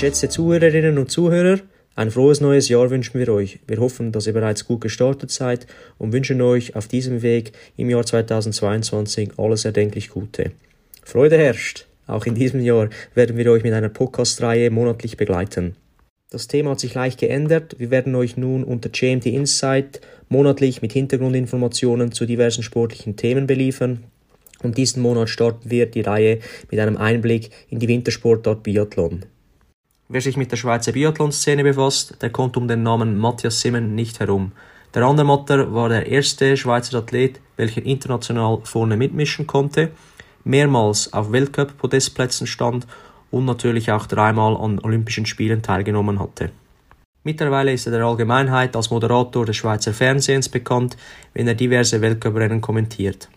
Geschätzte Zuhörerinnen und Zuhörer, ein frohes neues Jahr wünschen wir euch. Wir hoffen, dass ihr bereits gut gestartet seid und wünschen euch auf diesem Weg im Jahr 2022 alles erdenklich Gute. Freude herrscht! Auch in diesem Jahr werden wir euch mit einer Podcast-Reihe monatlich begleiten. Das Thema hat sich leicht geändert. Wir werden euch nun unter GMT Insight monatlich mit Hintergrundinformationen zu diversen sportlichen Themen beliefern. Und diesen Monat starten wir die Reihe mit einem Einblick in die Wintersportart Biathlon. Wer sich mit der Schweizer Biathlon-Szene befasst, der kommt um den Namen Matthias Simmen nicht herum. Der Andermatter war der erste Schweizer Athlet, welcher international vorne mitmischen konnte, mehrmals auf Weltcup-Podestplätzen stand und natürlich auch dreimal an Olympischen Spielen teilgenommen hatte. Mittlerweile ist er der Allgemeinheit als Moderator des Schweizer Fernsehens bekannt, wenn er diverse Weltcuprennen kommentiert.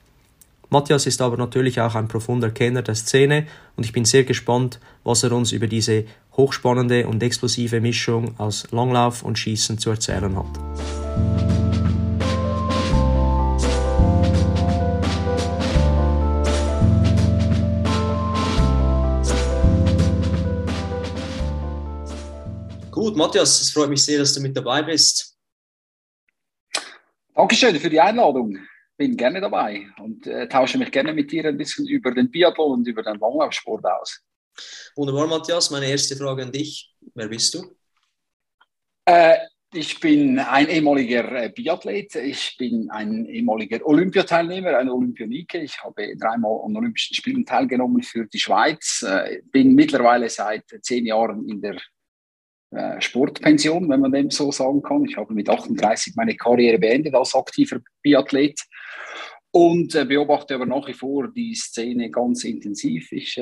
Matthias ist aber natürlich auch ein profunder Kenner der Szene und ich bin sehr gespannt, was er uns über diese hochspannende und explosive Mischung aus Langlauf und Schießen zu erzählen hat. Gut, Matthias, es freut mich sehr, dass du mit dabei bist. Dankeschön für die Einladung bin gerne dabei und äh, tausche mich gerne mit dir ein bisschen über den Biathlon und über den Langlaufsport aus. Wunderbar, Matthias. Meine erste Frage an dich. Wer bist du? Äh, ich bin ein ehemaliger äh, Biathlet. Ich bin ein ehemaliger Olympiateilnehmer, ein Olympionike. Ich habe dreimal an Olympischen Spielen teilgenommen für die Schweiz. Äh, bin mittlerweile seit zehn Jahren in der äh, Sportpension, wenn man dem so sagen kann. Ich habe mit 38 meine Karriere beendet als aktiver Biathlet und beobachte aber nach wie vor die Szene ganz intensiv. Ich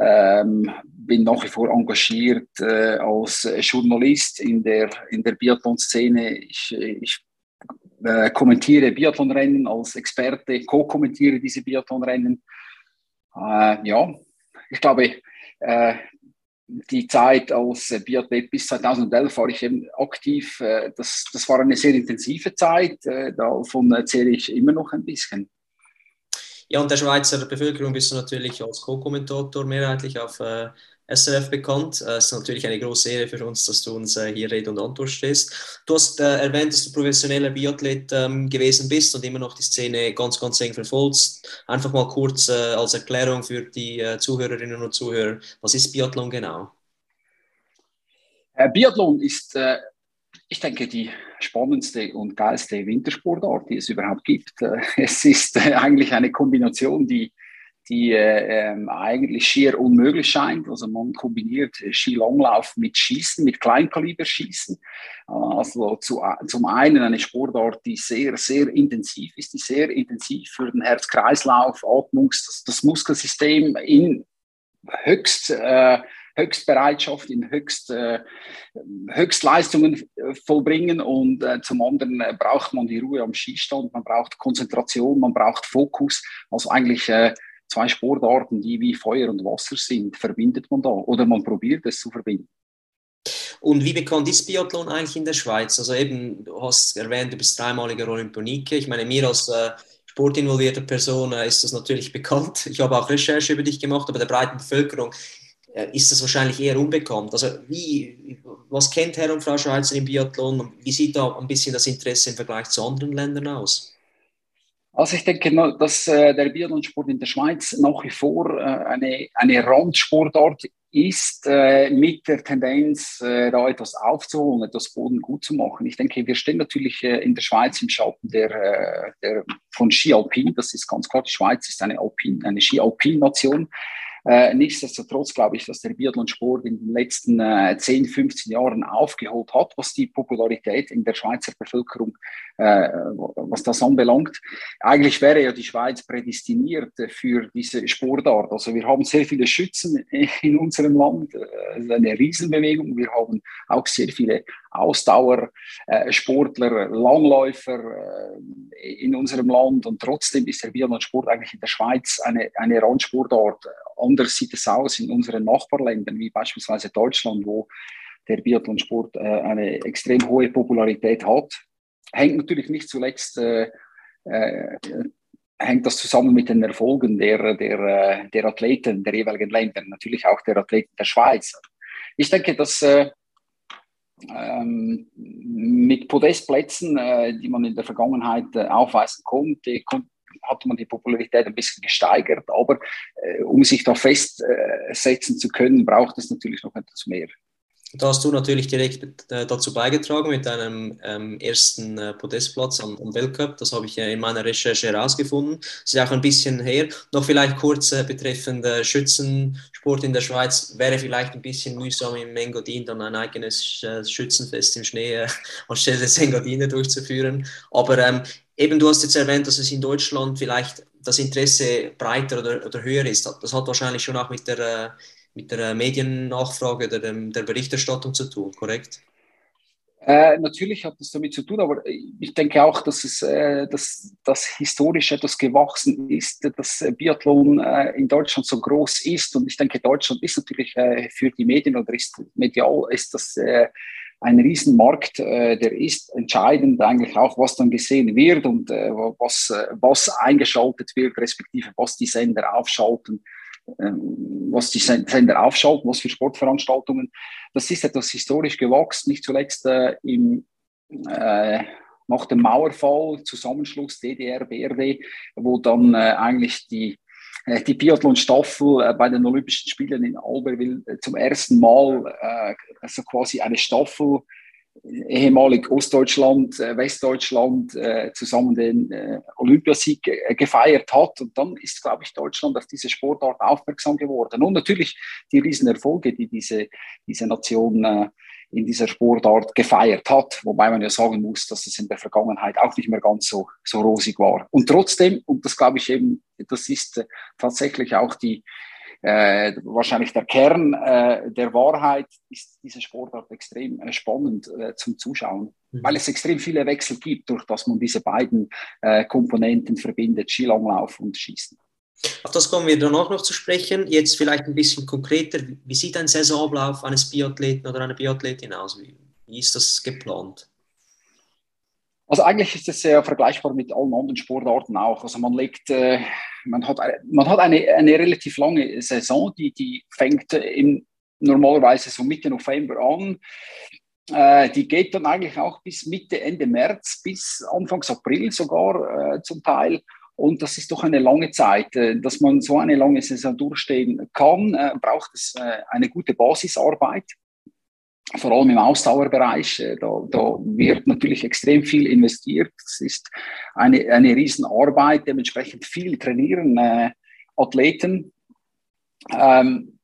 ähm, bin nach wie vor engagiert äh, als Journalist in der, in der Biathlon-Szene. Ich, ich äh, kommentiere Biathlonrennen als Experte, co-kommentiere diese Biathlonrennen. Äh, ja, ich glaube, äh, die Zeit als äh, Biathlet bis 2011 war ich eben aktiv. Äh, das, das war eine sehr intensive Zeit. Äh, davon erzähle ich immer noch ein bisschen. Ja, und der Schweizer Bevölkerung bist du natürlich als Co-Kommentator mehrheitlich auf äh, SRF bekannt. Es ist natürlich eine große Ehre für uns, dass du uns äh, hier Rede und Antwort stehst. Du hast äh, erwähnt, dass du professioneller Biathlet ähm, gewesen bist und immer noch die Szene ganz, ganz eng verfolgst. Einfach mal kurz äh, als Erklärung für die äh, Zuhörerinnen und Zuhörer, was ist Biathlon genau? Äh, Biathlon ist, äh, ich denke, die spannendste und geilste Wintersportart, die es überhaupt gibt. es ist eigentlich eine Kombination, die die äh, ähm, eigentlich schier unmöglich scheint. Also man kombiniert Skilanglauf mit Schießen, mit Kleinkaliberschießen. Also zu, zum einen eine Sportart, die sehr, sehr intensiv ist, die sehr intensiv für den Herz-Kreislauf, Atmungs-, das, das, Muskelsystem in höchst äh, Höchstbereitschaft, in Höchst, äh, Höchstleistungen vollbringen und äh, zum anderen äh, braucht man die Ruhe am Skistand, man braucht Konzentration, man braucht Fokus. Also eigentlich äh, zwei Sportarten, die wie Feuer und Wasser sind, verbindet man da oder man probiert es zu verbinden. Und wie bekannt ist Biathlon eigentlich in der Schweiz? Also eben, du hast erwähnt, du bist dreimaliger Olympionike. Ich meine, mir als äh, sportinvolvierte Person äh, ist das natürlich bekannt. Ich habe auch Recherche über dich gemacht, aber der breiten Bevölkerung äh, ist das wahrscheinlich eher unbekannt. Also wie, was kennt Herr und Frau Schweizer im Biathlon wie sieht da ein bisschen das Interesse im Vergleich zu anderen Ländern aus? Also ich denke, dass äh, der Biathlonsport in der Schweiz nach wie vor äh, eine, eine Randsportart ist, äh, mit der Tendenz, äh, da etwas aufzuholen, etwas Boden gut zu machen. Ich denke, wir stehen natürlich äh, in der Schweiz im Schatten der, äh, der, von Ski Alpin. Das ist ganz klar, die Schweiz ist eine, Alpin, eine Ski Alpin Nation. Äh, nichtsdestotrotz glaube ich, dass der Biathlonsport in den letzten äh, 10, 15 Jahren aufgeholt hat, was die Popularität in der Schweizer Bevölkerung, äh, was das anbelangt. Eigentlich wäre ja die Schweiz prädestiniert für diese Sportart. Also wir haben sehr viele Schützen in unserem Land, äh, eine Riesenbewegung. Wir haben auch sehr viele Ausdauersportler, äh, Langläufer äh, in unserem Land und trotzdem ist der Biathlonsport eigentlich in der Schweiz eine, eine Randsportart. Anders sieht es aus in unseren Nachbarländern, wie beispielsweise Deutschland, wo der Biathlonsport äh, eine extrem hohe Popularität hat. Hängt natürlich nicht zuletzt äh, äh, hängt das zusammen mit den Erfolgen der, der, der Athleten der jeweiligen Länder, natürlich auch der Athleten der Schweiz. ich denke, dass äh, ähm, mit Podestplätzen, äh, die man in der Vergangenheit äh, aufweisen konnte, kon hat man die Popularität ein bisschen gesteigert. Aber äh, um sich da festsetzen zu können, braucht es natürlich noch etwas mehr. Da hast du natürlich direkt äh, dazu beigetragen mit deinem ähm, ersten äh, Podestplatz am, am, Weltcup. Das habe ich äh, in meiner Recherche herausgefunden. Das ist auch ein bisschen her. Noch vielleicht kurz äh, betreffend äh, Schützensport in der Schweiz. Wäre vielleicht ein bisschen mühsam im Engadin dann ein eigenes Schützenfest im Schnee anstelle des Engadine durchzuführen. Aber ähm, eben, du hast jetzt erwähnt, dass es in Deutschland vielleicht das Interesse breiter oder, oder höher ist. Das hat wahrscheinlich schon auch mit der mit der Mediennachfrage oder dem, der Berichterstattung zu tun, korrekt? Äh, natürlich hat das damit zu tun, aber ich denke auch, dass es äh, dass, dass historisch etwas gewachsen ist, dass Biathlon äh, in Deutschland so groß ist. Und ich denke, Deutschland ist natürlich äh, für die Medien oder ist medial ist das äh, ein Riesenmarkt, äh, der ist entscheidend eigentlich auch, was dann gesehen wird und was, was eingeschaltet wird, respektive was die Sender aufschalten. Ähm, was die Sender aufschalten, was für Sportveranstaltungen. Das ist etwas historisch gewachsen, nicht zuletzt äh, im, äh, nach dem Mauerfall, Zusammenschluss DDR, BRD, wo dann äh, eigentlich die, äh, die Biathlon-Staffel äh, bei den Olympischen Spielen in Albertville äh, zum ersten Mal also quasi eine Staffel ehemalig Ostdeutschland, äh, Westdeutschland äh, zusammen den äh, Olympiasieg gefeiert hat. Und dann ist, glaube ich, Deutschland auf diese Sportart aufmerksam geworden. Und natürlich die Riesenerfolge, die diese, diese Nation in dieser Sportart gefeiert hat. Wobei man ja sagen muss, dass es in der Vergangenheit auch nicht mehr ganz so, so rosig war. Und trotzdem, und das glaube ich eben, das ist tatsächlich auch die, äh, wahrscheinlich der Kern äh, der Wahrheit ist diese Sportart extrem äh, spannend äh, zum Zuschauen, mhm. weil es extrem viele Wechsel gibt, durch dass man diese beiden äh, Komponenten verbindet, Skilanglauf und Schießen. Auf das kommen wir danach noch zu sprechen. Jetzt vielleicht ein bisschen konkreter. Wie sieht ein Saisonablauf eines Biathleten oder einer Biathletin aus? Wie, wie ist das geplant? Also eigentlich ist es sehr vergleichbar mit allen anderen Sportarten auch. Also man legt, äh, man hat, man hat eine, eine relativ lange Saison, die, die fängt im, normalerweise so Mitte November an. Äh, die geht dann eigentlich auch bis Mitte, Ende März, bis Anfang April sogar äh, zum Teil. Und das ist doch eine lange Zeit. Äh, dass man so eine lange Saison durchstehen kann, äh, braucht es äh, eine gute Basisarbeit vor allem im Ausdauerbereich, äh, da, da wird natürlich extrem viel investiert. Es ist eine, eine Riesenarbeit, dementsprechend viel trainieren äh, Athleten. Ähm,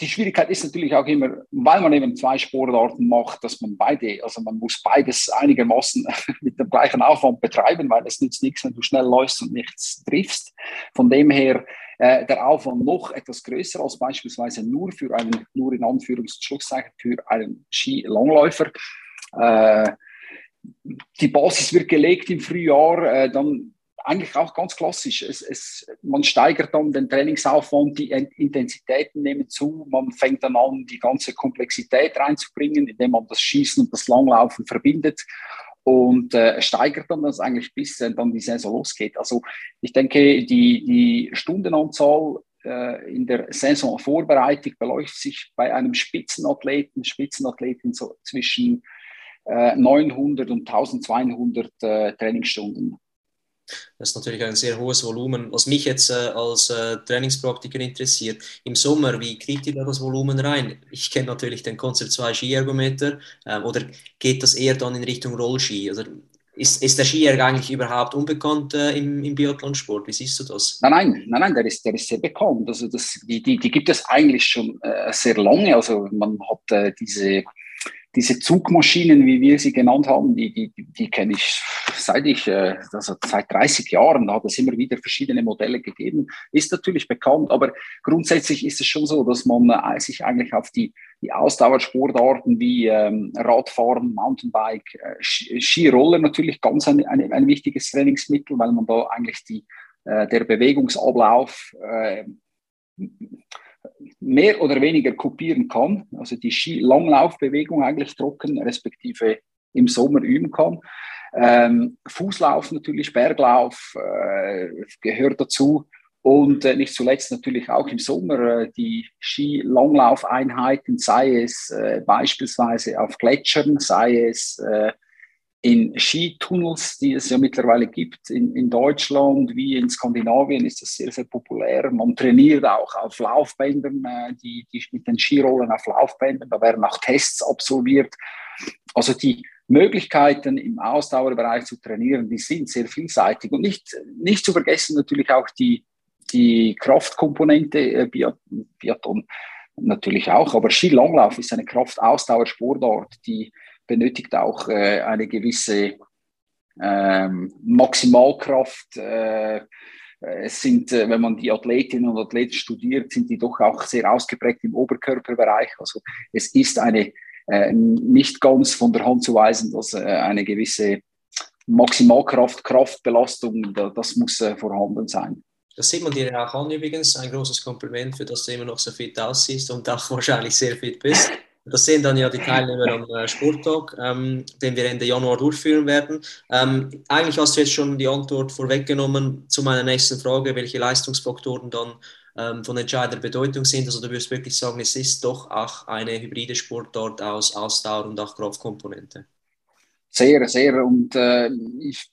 die Schwierigkeit ist natürlich auch immer, weil man eben zwei Sportarten macht, dass man beide, also man muss beides einigermaßen mit dem gleichen Aufwand betreiben, weil es nützt nichts, wenn du schnell läufst und nichts triffst. Von dem her äh, der Aufwand noch etwas größer als beispielsweise nur für einen, nur in Anführungs- und Schlusszeichen, für einen Skilangläufer. Äh, die Basis wird gelegt im Frühjahr, äh, dann eigentlich auch ganz klassisch. Es, es, man steigert dann den Trainingsaufwand, die Intensitäten nehmen zu, man fängt dann an, die ganze Komplexität reinzubringen, indem man das Schießen und das Langlaufen verbindet und äh, steigert dann das eigentlich bis äh, dann die Saison losgeht. Also ich denke, die, die Stundenanzahl äh, in der Saisonvorbereitung beläuft sich bei einem Spitzenathleten, Spitzenathletin so zwischen 900 äh, und 1200 äh, Trainingsstunden. Das ist natürlich ein sehr hohes Volumen. Was mich jetzt äh, als äh, Trainingspraktiker interessiert, im Sommer, wie kriegt ihr da das Volumen rein? Ich kenne natürlich den Concept 2 Skiergometer äh, oder geht das eher dann in Richtung Rollski? Oder ist, ist der Skier eigentlich überhaupt unbekannt äh, im, im Biathlonsport? Wie siehst du das? Nein, nein, nein, nein der, ist, der ist sehr bekannt. Also das, die, die, die gibt es eigentlich schon äh, sehr lange. Also man hat äh, diese diese Zugmaschinen, wie wir sie genannt haben, die, die, die kenne ich seit ich, äh, also seit 30 Jahren, da hat es immer wieder verschiedene Modelle gegeben, ist natürlich bekannt, aber grundsätzlich ist es schon so, dass man äh, sich eigentlich auf die, die Ausdauersportarten wie ähm, Radfahren, Mountainbike, äh, Skiroller natürlich ganz ein, ein, ein wichtiges Trainingsmittel, weil man da eigentlich die, äh, der Bewegungsablauf äh, mehr oder weniger kopieren kann, also die Ski-Langlaufbewegung eigentlich trocken, respektive im Sommer üben kann. Ähm, Fußlauf natürlich, Berglauf äh, gehört dazu. Und äh, nicht zuletzt natürlich auch im Sommer äh, die Ski-Langlaufeinheiten, sei es äh, beispielsweise auf Gletschern, sei es äh, in Skitunnels, die es ja mittlerweile gibt in, in Deutschland wie in Skandinavien, ist das sehr, sehr populär. Man trainiert auch auf Laufbändern, äh, die, die mit den Skirollen auf Laufbändern, da werden auch Tests absolviert. Also die Möglichkeiten im Ausdauerbereich zu trainieren, die sind sehr vielseitig. Und nicht, nicht zu vergessen natürlich auch die, die Kraftkomponente, äh, Biathlon natürlich auch, aber Skilanglauf ist eine Kraftausdauersportart, die benötigt auch äh, eine gewisse ähm, Maximalkraft. Äh, es sind, äh, wenn man die Athletinnen und Athleten studiert, sind die doch auch sehr ausgeprägt im Oberkörperbereich. Also es ist eine äh, nicht ganz von der Hand zu weisen, dass äh, eine gewisse Maximalkraft, Kraftbelastung, da, das muss äh, vorhanden sein. Das sieht man dir auch an übrigens. Ein großes Kompliment für dass du immer noch so fit aussiehst und auch wahrscheinlich sehr fit bist. Das sehen dann ja die Teilnehmer am äh, Sporttag, ähm, den wir Ende Januar durchführen werden. Ähm, eigentlich hast du jetzt schon die Antwort vorweggenommen zu meiner nächsten Frage, welche Leistungsfaktoren dann ähm, von entscheidender Bedeutung sind. Also du wirst wirklich sagen, es ist doch auch eine hybride Sportart aus Ausdauer und auch Kraftkomponente. Sehr, sehr. Und äh, ich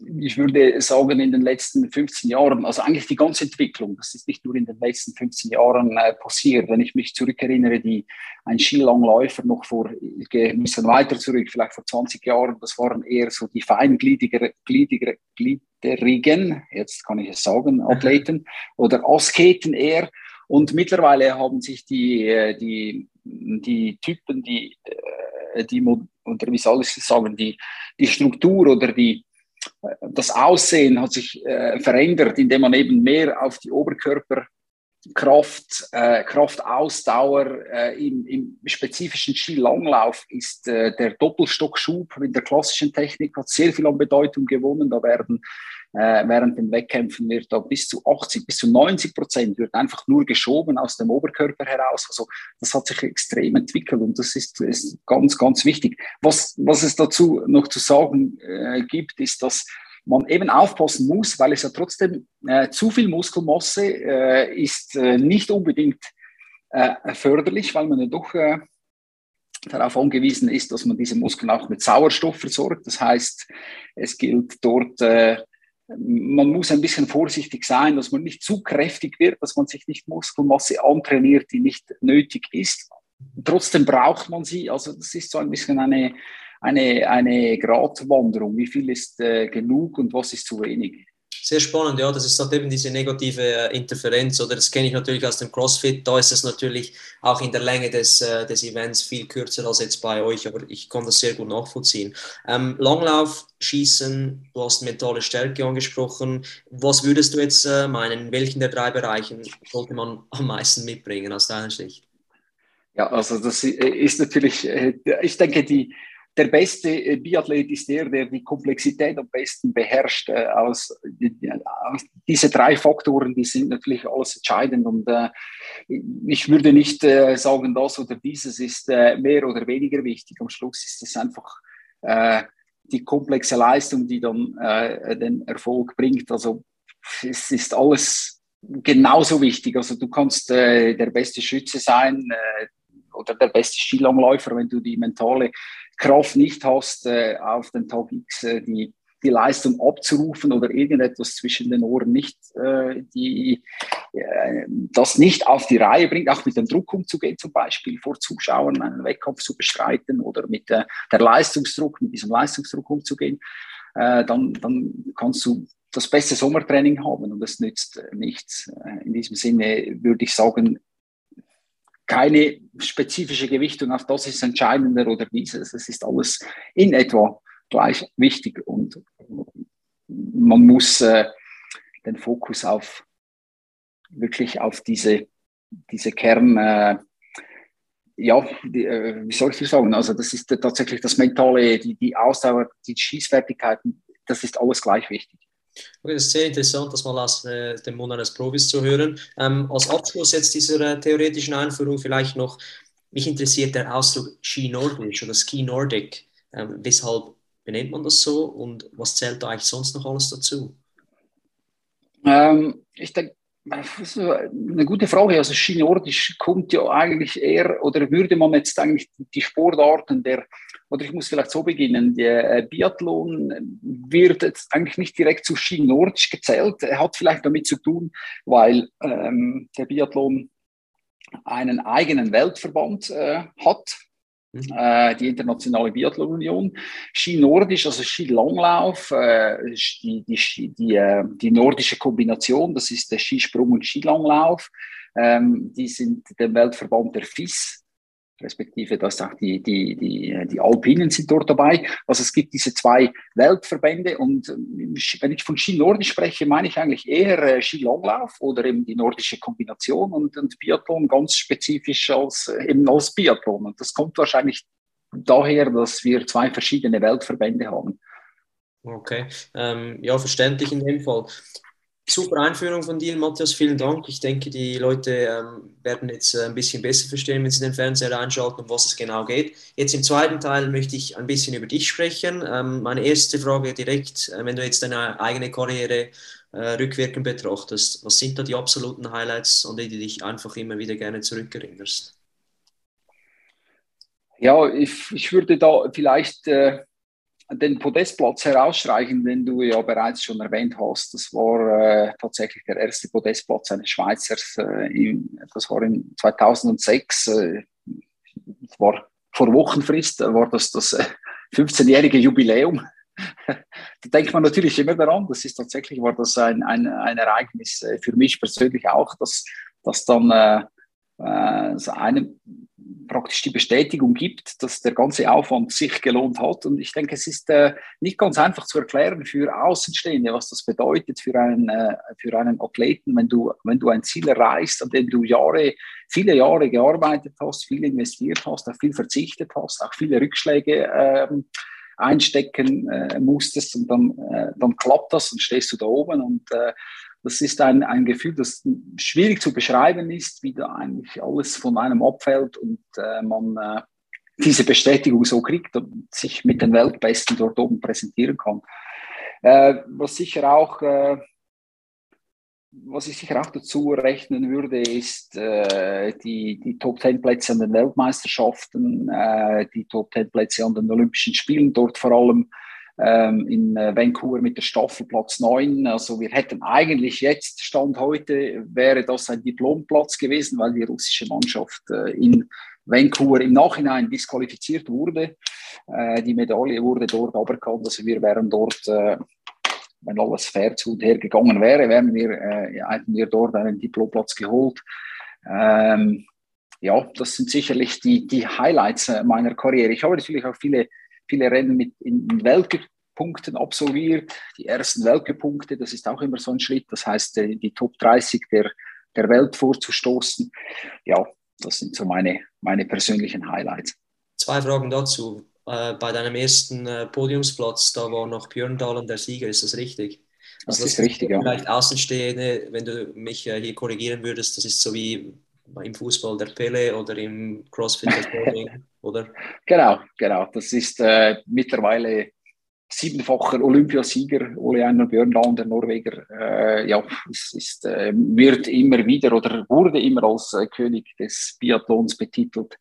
ich würde sagen, in den letzten 15 Jahren, also eigentlich die ganze Entwicklung, das ist nicht nur in den letzten 15 Jahren äh, passiert. Wenn ich mich zurückerinnere, die, ein Skilangläufer noch vor, ich gehe ein bisschen weiter zurück, vielleicht vor 20 Jahren, das waren eher so die feingliedrigen, gliederigen, jetzt kann ich es sagen, Athleten oder Asketen eher. Und mittlerweile haben sich die, äh, die, die Typen, die, äh, die, oder wie soll ich sagen, die, die Struktur oder die, das Aussehen hat sich äh, verändert, indem man eben mehr auf die Oberkörperkraft, äh, Kraftausdauer äh, im, im, spezifischen Skilanglauf ist äh, der Doppelstockschub mit der klassischen Technik hat sehr viel an Bedeutung gewonnen. Da werden äh, während den Wettkämpfen wird da bis zu 80, bis zu 90 Prozent wird einfach nur geschoben aus dem Oberkörper heraus. Also das hat sich extrem entwickelt und das ist, ist ganz, ganz wichtig. Was, was es dazu noch zu sagen äh, gibt, ist, dass man eben aufpassen muss, weil es ja trotzdem äh, zu viel Muskelmasse äh, ist äh, nicht unbedingt äh, förderlich, weil man ja doch äh, darauf angewiesen ist, dass man diese Muskeln auch mit Sauerstoff versorgt. Das heißt, es gilt dort äh, man muss ein bisschen vorsichtig sein, dass man nicht zu kräftig wird, dass man sich nicht Muskelmasse antrainiert, die nicht nötig ist. Trotzdem braucht man sie. Also das ist so ein bisschen eine, eine, eine Gratwanderung. Wie viel ist äh, genug und was ist zu wenig? Sehr spannend, ja. Das ist halt eben diese negative äh, Interferenz, oder das kenne ich natürlich aus dem CrossFit. Da ist es natürlich auch in der Länge des, äh, des Events viel kürzer als jetzt bei euch, aber ich kann das sehr gut nachvollziehen. Ähm, Langlauf, Schießen, du hast mentale Stärke angesprochen. Was würdest du jetzt äh, meinen? In welchen der drei Bereichen sollte man am meisten mitbringen aus deiner Sicht? Ja, also das ist natürlich, ich denke, die, der beste äh, Biathlet ist der, der die Komplexität am besten beherrscht. Äh, aus, aus diese drei Faktoren, die sind natürlich alles entscheidend. Und äh, ich würde nicht äh, sagen, das oder dieses ist äh, mehr oder weniger wichtig. Am Schluss ist es einfach äh, die komplexe Leistung, die dann den Erfolg bringt. Also es ist alles genauso wichtig. Also du kannst der beste Schütze sein oder der beste Skilangläufer, wenn du die mentale Kraft nicht hast, äh, auf den Tag X äh, die, die Leistung abzurufen oder irgendetwas zwischen den Ohren nicht, äh, die, das nicht auf die Reihe bringt, auch mit dem Druck umzugehen, zum Beispiel vor Zuschauern einen Wettkampf zu bestreiten oder mit der, der Leistungsdruck, mit diesem Leistungsdruck umzugehen, dann, dann kannst du das beste Sommertraining haben und das nützt nichts. In diesem Sinne würde ich sagen, keine spezifische Gewichtung auf das ist entscheidender oder dieses. Es ist alles in etwa gleich wichtig und man muss äh, den Fokus auf wirklich auf diese, diese Kern, äh, ja, die, äh, wie soll ich das sagen? Also, das ist tatsächlich das Mentale, die, die Ausdauer, die Schießfertigkeiten, das ist alles gleich wichtig. Okay, das ist sehr interessant, das mal aus äh, dem Mund eines Profis zu hören. Ähm, als Abschluss jetzt dieser äh, theoretischen Einführung vielleicht noch, mich interessiert der Ausdruck Ski Nordisch oder Ski Nordic. Ähm, weshalb benennt man das so und was zählt da eigentlich sonst noch alles dazu? Ähm, ich denke, eine gute Frage. Also Skinordisch kommt ja eigentlich eher, oder würde man jetzt eigentlich die Sportarten der, oder ich muss vielleicht so beginnen, der äh, Biathlon wird jetzt eigentlich nicht direkt zu Skinordisch gezählt. Er hat vielleicht damit zu tun, weil ähm, der Biathlon einen eigenen Weltverband äh, hat, Mhm. Äh, die Internationale Biathlon-Union. Ski Nordisch, also Ski Langlauf, äh, die, die, die, äh, die nordische Kombination, das ist der Skisprung und Skilanglauf. Ähm, die sind dem Weltverband der FIS respektive dass auch die, die, die, die Alpinen sind dort dabei. Also es gibt diese zwei Weltverbände und ähm, wenn ich von Ski Nordisch spreche, meine ich eigentlich eher äh, Skilanglauf oder eben die nordische Kombination und, und Biathlon ganz spezifisch als, äh, eben als Biathlon. Und das kommt wahrscheinlich daher, dass wir zwei verschiedene Weltverbände haben. Okay, ähm, ja, verständlich in dem Fall. Super Einführung von dir, Matthias. Vielen Dank. Ich denke, die Leute ähm, werden jetzt äh, ein bisschen besser verstehen, wenn sie den Fernseher einschalten, um was es genau geht. Jetzt im zweiten Teil möchte ich ein bisschen über dich sprechen. Ähm, meine erste Frage direkt, äh, wenn du jetzt deine eigene Karriere äh, rückwirkend betrachtest, was sind da die absoluten Highlights, an die du dich einfach immer wieder gerne zurückerinnerst? Ja, ich, ich würde da vielleicht äh, den Podestplatz herausstreichen, den du ja bereits schon erwähnt hast. Das war äh, tatsächlich der erste Podestplatz eines Schweizers. Äh, in, das war in 2006. Äh, das war vor Wochenfrist, war das das 15-jährige äh, Jubiläum. da denkt man natürlich immer daran. Das ist tatsächlich war das ein, ein, ein Ereignis äh, für mich persönlich auch, dass, dass dann äh, äh, so einem praktisch die Bestätigung gibt, dass der ganze Aufwand sich gelohnt hat. Und ich denke, es ist äh, nicht ganz einfach zu erklären für Außenstehende, was das bedeutet für einen, äh, für einen Athleten, wenn du, wenn du ein Ziel erreichst, an dem du Jahre, viele Jahre gearbeitet hast, viel investiert hast, auch viel verzichtet hast, auch viele Rückschläge ähm, einstecken äh, musstest und dann, äh, dann klappt das und stehst du da oben und äh, das ist ein, ein Gefühl, das schwierig zu beschreiben ist, wie da eigentlich alles von einem abfällt und äh, man äh, diese Bestätigung so kriegt und sich mit den Weltbesten dort oben präsentieren kann. Äh, was sicher auch, äh, was ich sicher auch dazu rechnen würde, ist äh, die, die Top Ten Plätze an den Weltmeisterschaften, äh, die Top Ten Plätze an den Olympischen Spielen, dort vor allem ähm, in äh, Vancouver mit der Staffel Platz 9. Also wir hätten eigentlich jetzt, Stand heute, wäre das ein Diplomplatz gewesen, weil die russische Mannschaft äh, in Vancouver im Nachhinein disqualifiziert wurde. Äh, die Medaille wurde dort aberkannt. Also wir wären dort, äh, wenn alles fair zu und her gegangen wäre, wären wir, äh, hätten wir dort einen Diplomplatz geholt. Ähm, ja, das sind sicherlich die, die Highlights äh, meiner Karriere. Ich habe natürlich auch viele viele Rennen mit in, in Weltcup-Punkten absolviert. Die ersten Weltcup-Punkte, das ist auch immer so ein Schritt. Das heißt, die, die Top 30 der, der Welt vorzustoßen. Ja, das sind so meine, meine persönlichen Highlights. Zwei Fragen dazu. Äh, bei deinem ersten äh, Podiumsplatz, da war noch Björn Dahlen der Sieger, ist das richtig? Also das, das ist richtig, ja. Vielleicht Außenstehende, wenn du mich äh, hier korrigieren würdest, das ist so wie im Fußball der Pele oder im Crossfit der oder? Genau, genau. Das ist äh, mittlerweile siebenfacher Olympiasieger, Ole Einar Björndal, der Norweger. Äh, ja, es ist, äh, wird immer wieder oder wurde immer als äh, König des Biathlons betitelt.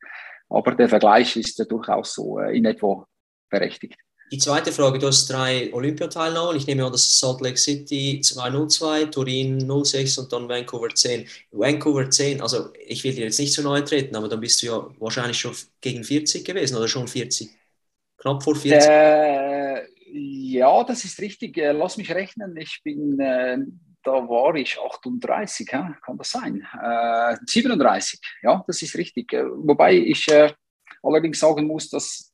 Aber der Vergleich ist durchaus so äh, in etwa berechtigt. Die zweite Frage, du hast drei Olympiateilnahmen. Ich nehme an, das ist Salt Lake City 202, Turin 06 und dann Vancouver 10. Vancouver 10, also ich will dir jetzt nicht zu nahe treten, aber dann bist du ja wahrscheinlich schon gegen 40 gewesen oder schon 40? Knapp vor 40? Ja, das ist richtig. Äh, lass mich rechnen. Ich bin, äh, da war ich 38, ja? kann das sein? Äh, 37, ja, das ist richtig. Äh, wobei ich äh, allerdings sagen muss, dass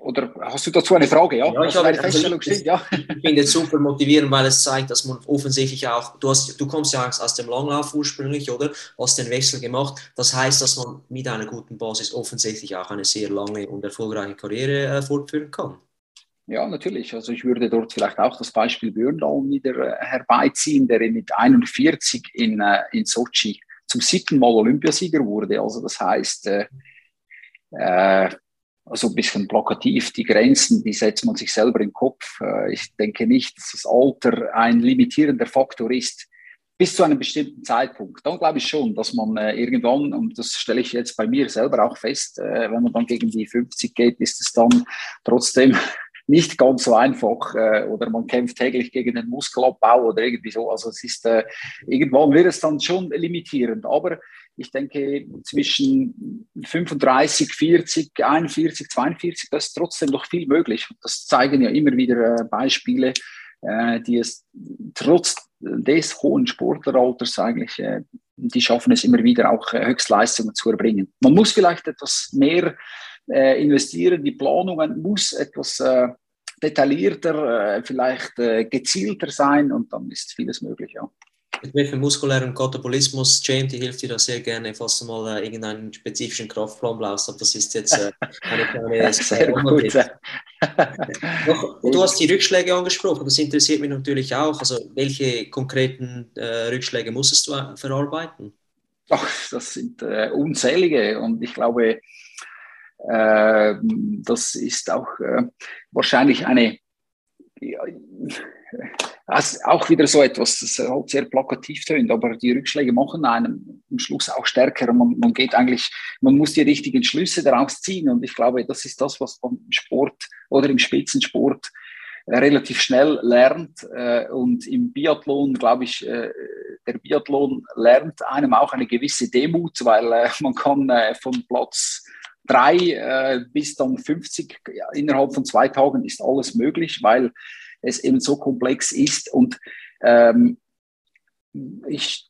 oder hast du dazu eine Frage? Ja, ja ich, habe, eine Feststellung also, ja. ich finde es super motivierend, weil es zeigt, dass man offensichtlich auch, du, hast, du kommst ja aus dem Langlauf ursprünglich, oder? Hast den Wechsel gemacht. Das heißt, dass man mit einer guten Basis offensichtlich auch eine sehr lange und erfolgreiche Karriere äh, fortführen kann. Ja, natürlich. Also ich würde dort vielleicht auch das Beispiel Björndal wieder äh, herbeiziehen, der mit 41 in, äh, in Sochi zum siebten Mal Olympiasieger wurde. Also das heißt, äh, also ein bisschen plakativ, die Grenzen, die setzt man sich selber im Kopf. Ich denke nicht, dass das Alter ein limitierender Faktor ist. bis zu einem bestimmten Zeitpunkt. Dann glaube ich schon, dass man äh, irgendwann, und das stelle ich jetzt bei mir selber auch fest, äh, wenn man dann gegen die 50 geht, ist es dann trotzdem nicht ganz so einfach äh, oder man kämpft täglich gegen den Muskelabbau oder irgendwie so. Also es ist, äh, irgendwann wird es dann schon limitierend. Aber ich denke, zwischen 35, 40, 41, 42, das ist trotzdem noch viel möglich. Das zeigen ja immer wieder äh, Beispiele, die es trotz des hohen Sportleralters eigentlich, die schaffen es immer wieder auch Höchstleistungen zu erbringen. Man muss vielleicht etwas mehr investieren, die Planung muss etwas äh, detaillierter, äh, vielleicht gezielter sein und dann ist vieles möglich, ja. Für muskulären Katabolismus, James, die hilft dir da sehr gerne, falls du mal äh, irgendeinen spezifischen Kraftplan brauchst. Aber das ist jetzt äh, eine kleine sehr gut. du hast die Rückschläge angesprochen, das interessiert mich natürlich auch. Also, welche konkreten äh, Rückschläge musstest du äh, verarbeiten? Ach, das sind äh, unzählige und ich glaube, äh, das ist auch wahrscheinlich eine. Ja, auch wieder so etwas, das halt sehr plakativ tönt, aber die Rückschläge machen einen am Schluss auch stärker. Man, man geht eigentlich, man muss die richtigen Schlüsse daraus ziehen und ich glaube, das ist das, was man im Sport oder im Spitzensport äh, relativ schnell lernt äh, und im Biathlon, glaube ich, äh, der Biathlon lernt einem auch eine gewisse Demut, weil man kann von Platz drei bis dann 50 innerhalb von zwei Tagen ist alles möglich, weil es eben so komplex ist. Und ähm, ich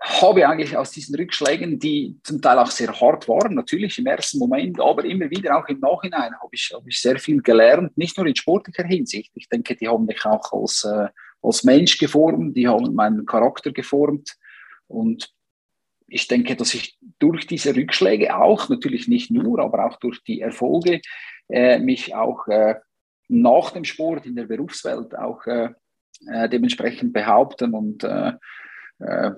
habe eigentlich aus diesen Rückschlägen, die zum Teil auch sehr hart waren, natürlich im ersten Moment, aber immer wieder auch im Nachhinein habe ich, habe ich sehr viel gelernt, nicht nur in sportlicher Hinsicht. Ich denke, die haben mich auch als, äh, als Mensch geformt, die haben meinen Charakter geformt und ich denke, dass ich durch diese Rückschläge auch, natürlich nicht nur, aber auch durch die Erfolge, äh, mich auch äh, nach dem Sport in der Berufswelt auch äh, äh, dementsprechend behaupten und äh, äh,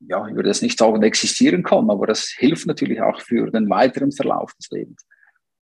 ja, ich würde das nicht sagen, existieren kann, aber das hilft natürlich auch für den weiteren Verlauf des Lebens.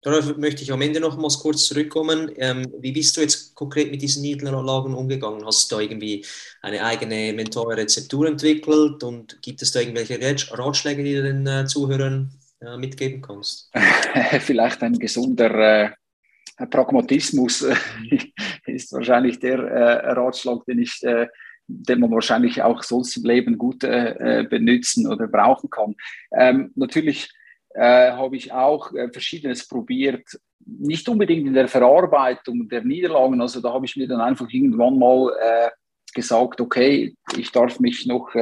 Darauf möchte ich am Ende noch mal kurz zurückkommen. Ähm, wie bist du jetzt konkret mit diesen Niederlagen umgegangen? Hast du da irgendwie eine eigene mentale Rezeptur entwickelt und gibt es da irgendwelche Ratschläge, die du den äh, Zuhörern äh, mitgeben kannst? Vielleicht ein gesunder äh, Pragmatismus äh, ist wahrscheinlich der äh, Ratschlag, den ich, äh, den man wahrscheinlich auch sonst im Leben gut äh, benutzen oder brauchen kann. Ähm, natürlich äh, habe ich auch Verschiedenes probiert, nicht unbedingt in der Verarbeitung der Niederlagen. Also da habe ich mir dann einfach irgendwann mal gesagt, okay, ich darf mich noch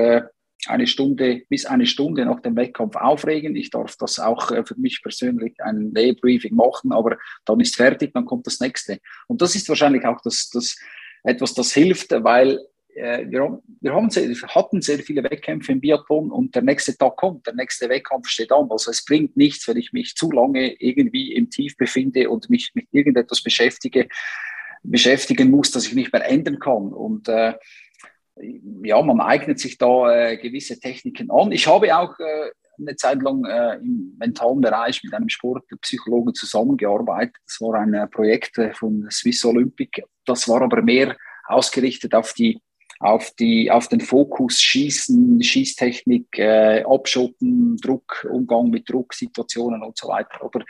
eine Stunde bis eine Stunde nach dem Wettkampf aufregen. Ich darf das auch äh, für mich persönlich ein Debriefing machen, aber dann ist fertig, dann kommt das nächste. Und das ist wahrscheinlich auch das, das etwas, das hilft, weil äh, wir, wir haben sehr, hatten sehr viele Wettkämpfe im Biathlon und der nächste Tag kommt, der nächste Wettkampf steht an. Also es bringt nichts, wenn ich mich zu lange irgendwie im Tief befinde und mich mit irgendetwas beschäftige, beschäftigen muss, das ich nicht mehr ändern kann. Und äh, ja, man eignet sich da äh, gewisse Techniken an. Ich habe auch äh, eine Zeit lang äh, im mentalen Bereich mit einem Sportpsychologen zusammengearbeitet. Das war ein äh, Projekt äh, von Swiss Olympic. Das war aber mehr ausgerichtet auf die auf, die, auf den Fokus Schießen, Schießtechnik, äh, Abschotten, Druck, Umgang mit Drucksituationen und so weiter. Oder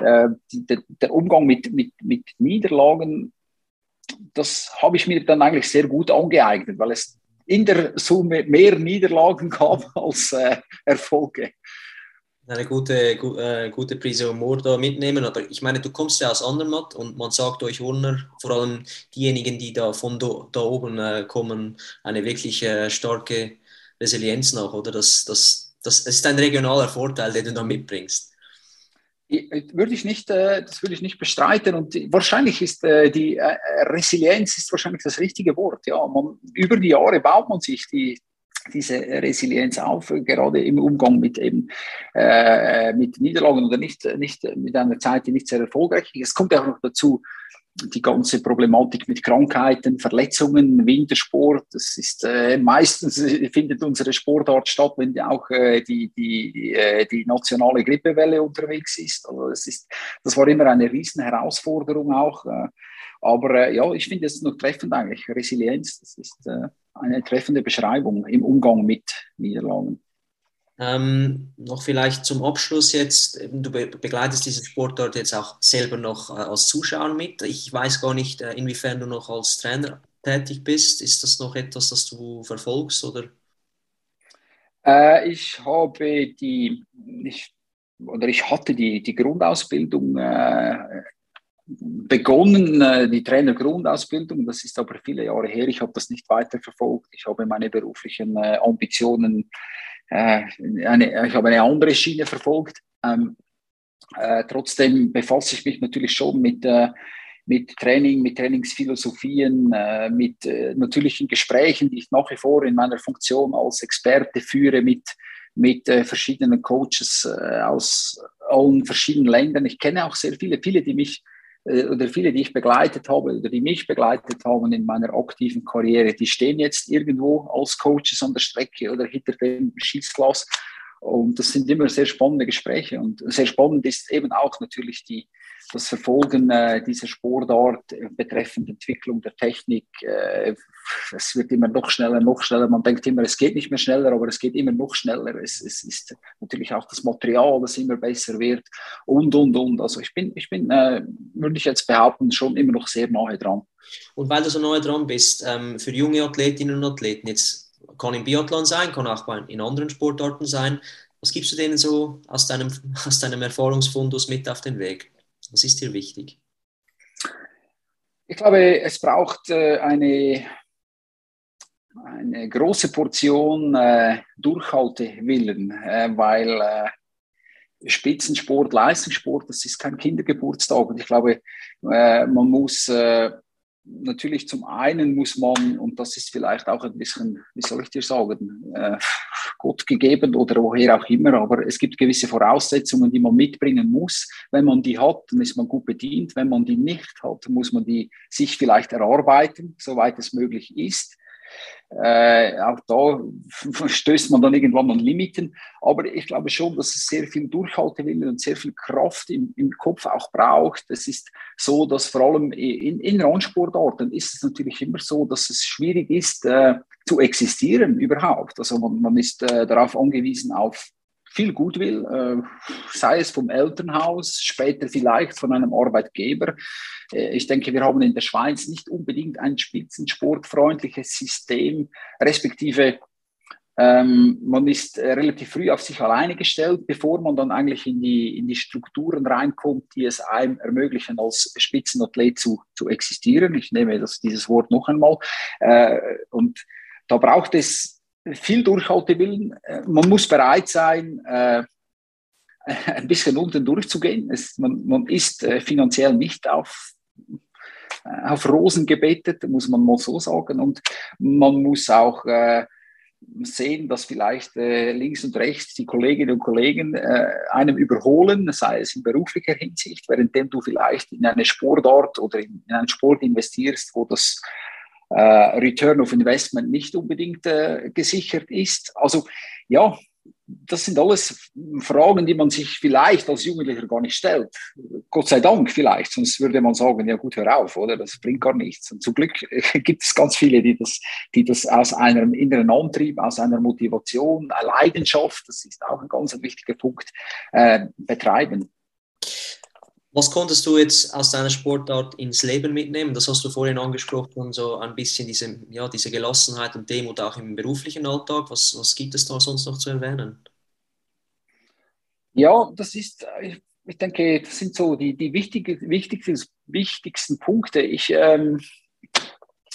äh, der, der Umgang mit, mit, mit Niederlagen das habe ich mir dann eigentlich sehr gut angeeignet, weil es in der Summe mehr Niederlagen gab als äh, Erfolge. Eine gute, gu, äh, gute Prise Humor da mitnehmen, aber ich meine, du kommst ja aus Andermatt und man sagt euch Urner, vor allem diejenigen, die da von do, da oben äh, kommen, eine wirklich äh, starke Resilienz nach, oder? Das, das, das ist ein regionaler Vorteil, den du da mitbringst würde ich nicht, äh, das würde ich nicht bestreiten. Und wahrscheinlich ist äh, die äh, Resilienz ist wahrscheinlich das richtige Wort. Ja, man, über die Jahre baut man sich die, diese Resilienz auf, gerade im Umgang mit eben äh, mit Niederlagen oder nicht, nicht mit einer Zeit, die nicht sehr erfolgreich ist. Es kommt auch noch dazu, die ganze Problematik mit Krankheiten, Verletzungen, Wintersport. Das ist äh, meistens findet unsere Sportart statt, wenn auch äh, die, die, äh, die nationale Grippewelle unterwegs ist. Also das, ist. das war immer eine riesen Herausforderung auch. Äh, aber äh, ja, ich finde es noch treffend eigentlich. Resilienz, das ist, äh, eine treffende Beschreibung im Umgang mit Niederlagen. Ähm, noch vielleicht zum Abschluss jetzt, du be begleitest diesen Sport dort jetzt auch selber noch äh, als Zuschauer mit. Ich weiß gar nicht, äh, inwiefern du noch als Trainer tätig bist. Ist das noch etwas, das du verfolgst? Oder? Äh, ich habe die, ich, oder ich hatte die, die Grundausbildung äh, begonnen, äh, die Trainergrundausbildung. Das ist aber viele Jahre her. Ich habe das nicht weiter verfolgt. Ich habe meine beruflichen äh, Ambitionen, äh, eine, ich habe eine andere Schiene verfolgt. Ähm, äh, trotzdem befasse ich mich natürlich schon mit, mit Training, mit Trainingsphilosophien, mit natürlichen Gesprächen, die ich nach wie vor in meiner Funktion als Experte führe, mit mit verschiedenen Coaches aus allen verschiedenen Ländern. Ich kenne auch sehr viele, viele, die mich oder viele, die ich begleitet habe oder die mich begleitet haben in meiner aktiven Karriere, die stehen jetzt irgendwo als Coaches an der Strecke oder hinter dem Schießglas. Und das sind immer sehr spannende Gespräche. Und sehr spannend ist eben auch natürlich die, das Verfolgen äh, dieser Sportart betreffend Entwicklung der Technik. Äh, es wird immer noch schneller, noch schneller. Man denkt immer, es geht nicht mehr schneller, aber es geht immer noch schneller. Es, es ist natürlich auch das Material, das immer besser wird und, und, und. Also ich bin, ich bin äh, würde ich jetzt behaupten, schon immer noch sehr nahe dran. Und weil du so nahe dran bist, ähm, für junge Athletinnen und Athleten, jetzt kann im Biathlon sein, kann auch in anderen Sportarten sein. Was gibst du denen so aus deinem, aus deinem Erfahrungsfundus mit auf den Weg? Was ist dir wichtig? Ich glaube, es braucht äh, eine, eine große Portion äh, Durchhaltewillen, äh, weil Spitzensport, Leistungssport, das ist kein Kindergeburtstag. Und ich glaube, man muss natürlich zum einen muss man, und das ist vielleicht auch ein bisschen, wie soll ich dir sagen, äh, Gott gegeben oder woher auch immer, aber es gibt gewisse Voraussetzungen, die man mitbringen muss. Wenn man die hat, dann ist man gut bedient. Wenn man die nicht hat, muss man die sich vielleicht erarbeiten, soweit es möglich ist. Äh, auch da stößt man dann irgendwann an Limiten. Aber ich glaube schon, dass es sehr viel Durchhaltewillen und sehr viel Kraft im, im Kopf auch braucht. Es ist so, dass vor allem in, in Randsportarten ist es natürlich immer so, dass es schwierig ist, äh, zu existieren überhaupt. Also man, man ist äh, darauf angewiesen auf viel Gutwill, äh, sei es vom Elternhaus, später vielleicht von einem Arbeitgeber. Äh, ich denke, wir haben in der Schweiz nicht unbedingt ein spitzensportfreundliches System, respektive ähm, man ist äh, relativ früh auf sich alleine gestellt, bevor man dann eigentlich in die, in die Strukturen reinkommt, die es einem ermöglichen, als Spitzenathlet zu, zu existieren. Ich nehme das, dieses Wort noch einmal. Äh, und da braucht es viel Durchhaltewillen. Äh, man muss bereit sein, äh, ein bisschen unten durchzugehen. Es, man, man, ist äh, finanziell nicht auf, auf Rosen gebettet, muss man mal so sagen. Und man muss auch sehen, dass vielleicht links und rechts die Kolleginnen und Kollegen einem überholen, sei es in beruflicher Hinsicht, währenddem du vielleicht in eine Sportart oder in, in einen Sport investierst, wo das äh, Return of Investment nicht unbedingt äh, gesichert ist. Also ja, das sind alles Fragen, die man sich vielleicht als Jugendlicher gar nicht stellt. Gott sei Dank vielleicht, sonst würde man sagen, ja gut, hör auf, oder? Das bringt gar nichts. Und zum Glück gibt es ganz viele, die das, die das aus einem inneren Antrieb, aus einer Motivation, einer Leidenschaft, das ist auch ein ganz wichtiger Punkt, äh, betreiben. Was konntest du jetzt aus deiner Sportart ins Leben mitnehmen? Das hast du vorhin angesprochen, so ein bisschen diese, ja, diese Gelassenheit und Demut auch im beruflichen Alltag. Was, was gibt es da sonst noch zu erwähnen? Ja, das ist, ich denke, das sind so die, die wichtigsten, wichtigsten Punkte. Ich, ähm,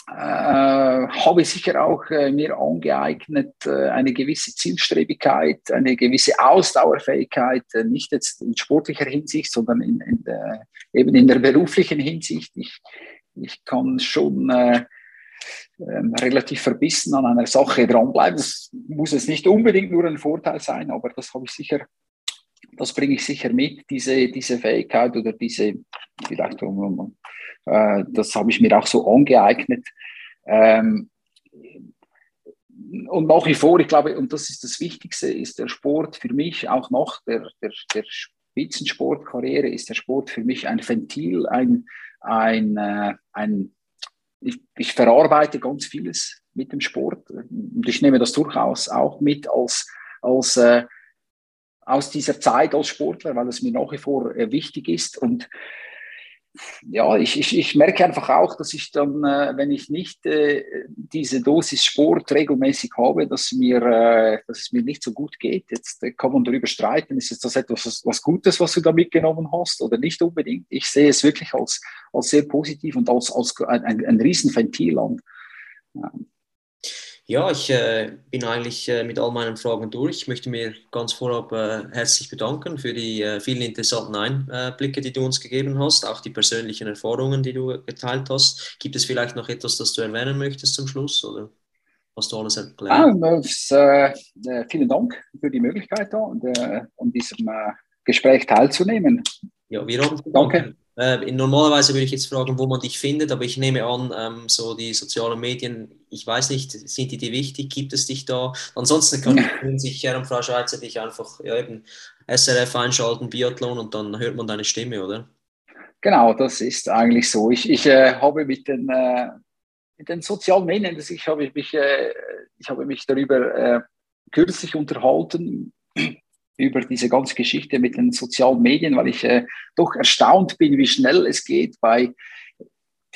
äh, habe sicher auch äh, mir angeeignet, äh, eine gewisse Zielstrebigkeit, eine gewisse Ausdauerfähigkeit, äh, nicht jetzt in sportlicher Hinsicht, sondern in, in der, eben in der beruflichen Hinsicht. Ich, ich kann schon äh, ähm, relativ verbissen an einer Sache dranbleiben. Das muss jetzt nicht unbedingt nur ein Vorteil sein, aber das habe ich sicher das bringe ich sicher mit, diese, diese Fähigkeit oder diese, vielleicht, äh, das habe ich mir auch so angeeignet. Ähm, und nach wie vor, ich glaube, und das ist das Wichtigste, ist der Sport für mich, auch nach der, der, der Spitzensportkarriere, ist der Sport für mich ein Ventil, ein, ein, äh, ein ich, ich verarbeite ganz vieles mit dem Sport und ich nehme das durchaus auch mit als, als äh, aus dieser Zeit als Sportler, weil es mir nach wie vor äh, wichtig ist und ja, ich, ich, ich merke einfach auch, dass ich dann, äh, wenn ich nicht äh, diese Dosis Sport regelmäßig habe, dass, mir, dass es mir nicht so gut geht. Jetzt kann man darüber streiten, ist das etwas was Gutes, was du da mitgenommen hast oder nicht unbedingt. Ich sehe es wirklich als, als sehr positiv und als, als ein, ein, ein Riesenventil an. Ja. Ja, ich äh, bin eigentlich äh, mit all meinen Fragen durch. Ich möchte mir ganz vorab äh, herzlich bedanken für die äh, vielen interessanten Einblicke, die du uns gegeben hast, auch die persönlichen Erfahrungen, die du geteilt hast. Gibt es vielleicht noch etwas, das du erwähnen möchtest zum Schluss oder hast du alles erklärt? Ah, äh, vielen Dank für die Möglichkeit, da und, äh, an diesem Gespräch teilzunehmen. Ja, wir haben Danke. Äh, normalerweise würde ich jetzt fragen, wo man dich findet, aber ich nehme an, ähm, so die sozialen Medien, ich weiß nicht, sind die dir wichtig? Gibt es dich da? Ansonsten können sich Herr und Frau Schweizer dich einfach ja, eben SRF einschalten, Biathlon und dann hört man deine Stimme, oder? Genau, das ist eigentlich so. Ich, ich äh, habe mit den, äh, mit den sozialen Medien, ich habe mich, äh, ich habe mich darüber äh, kürzlich unterhalten, über diese ganze Geschichte mit den sozialen Medien, weil ich äh, doch erstaunt bin, wie schnell es geht bei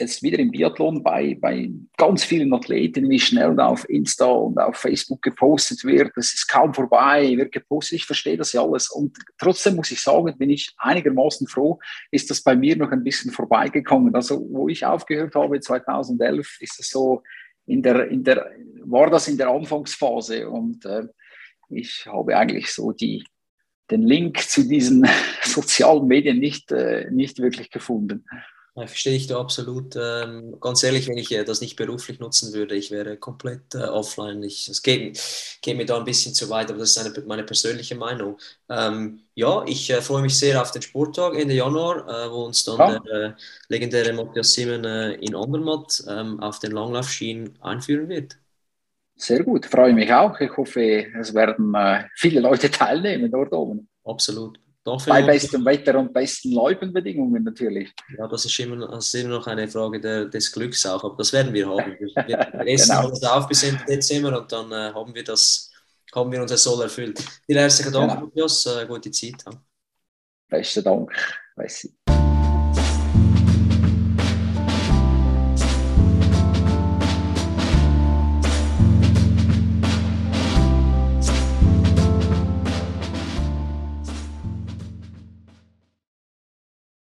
jetzt wieder im Biathlon bei, bei ganz vielen Athleten, wie schnell auf Insta und auf Facebook gepostet wird. Das ist kaum vorbei, wird gepostet. Ich verstehe das ja alles. Und trotzdem muss ich sagen, bin ich einigermaßen froh, ist das bei mir noch ein bisschen vorbeigekommen. Also, wo ich aufgehört habe 2011, ist es so, in der, in der, war das in der Anfangsphase und äh, ich habe eigentlich so die, den Link zu diesen sozialen Medien nicht, äh, nicht wirklich gefunden. Ja, verstehe ich da absolut. Ähm, ganz ehrlich, wenn ich äh, das nicht beruflich nutzen würde, ich wäre komplett äh, offline. es geht, geht, mir da ein bisschen zu weit, aber das ist eine, meine persönliche Meinung. Ähm, ja, ich äh, freue mich sehr auf den Sporttag Ende Januar, äh, wo uns dann ja. der äh, legendäre Matthias Simon äh, in Andermatt ähm, auf den Langlaufschienen einführen wird. Sehr gut, freue mich auch. Ich hoffe, es werden äh, viele Leute teilnehmen dort oben. Absolut. Bei bestem Wetter und besten Läupenbedingungen natürlich. Ja, das ist immer, das ist immer noch eine Frage der, des Glücks auch, aber das werden wir haben. Wir, wir essen genau. alles auf bis Ende Dezember und dann äh, haben wir das, haben wir unser Soll erfüllt. Vielen herzlichen Dank, genau. Matthias. Äh, gute Zeit. Besten Dank. Weiss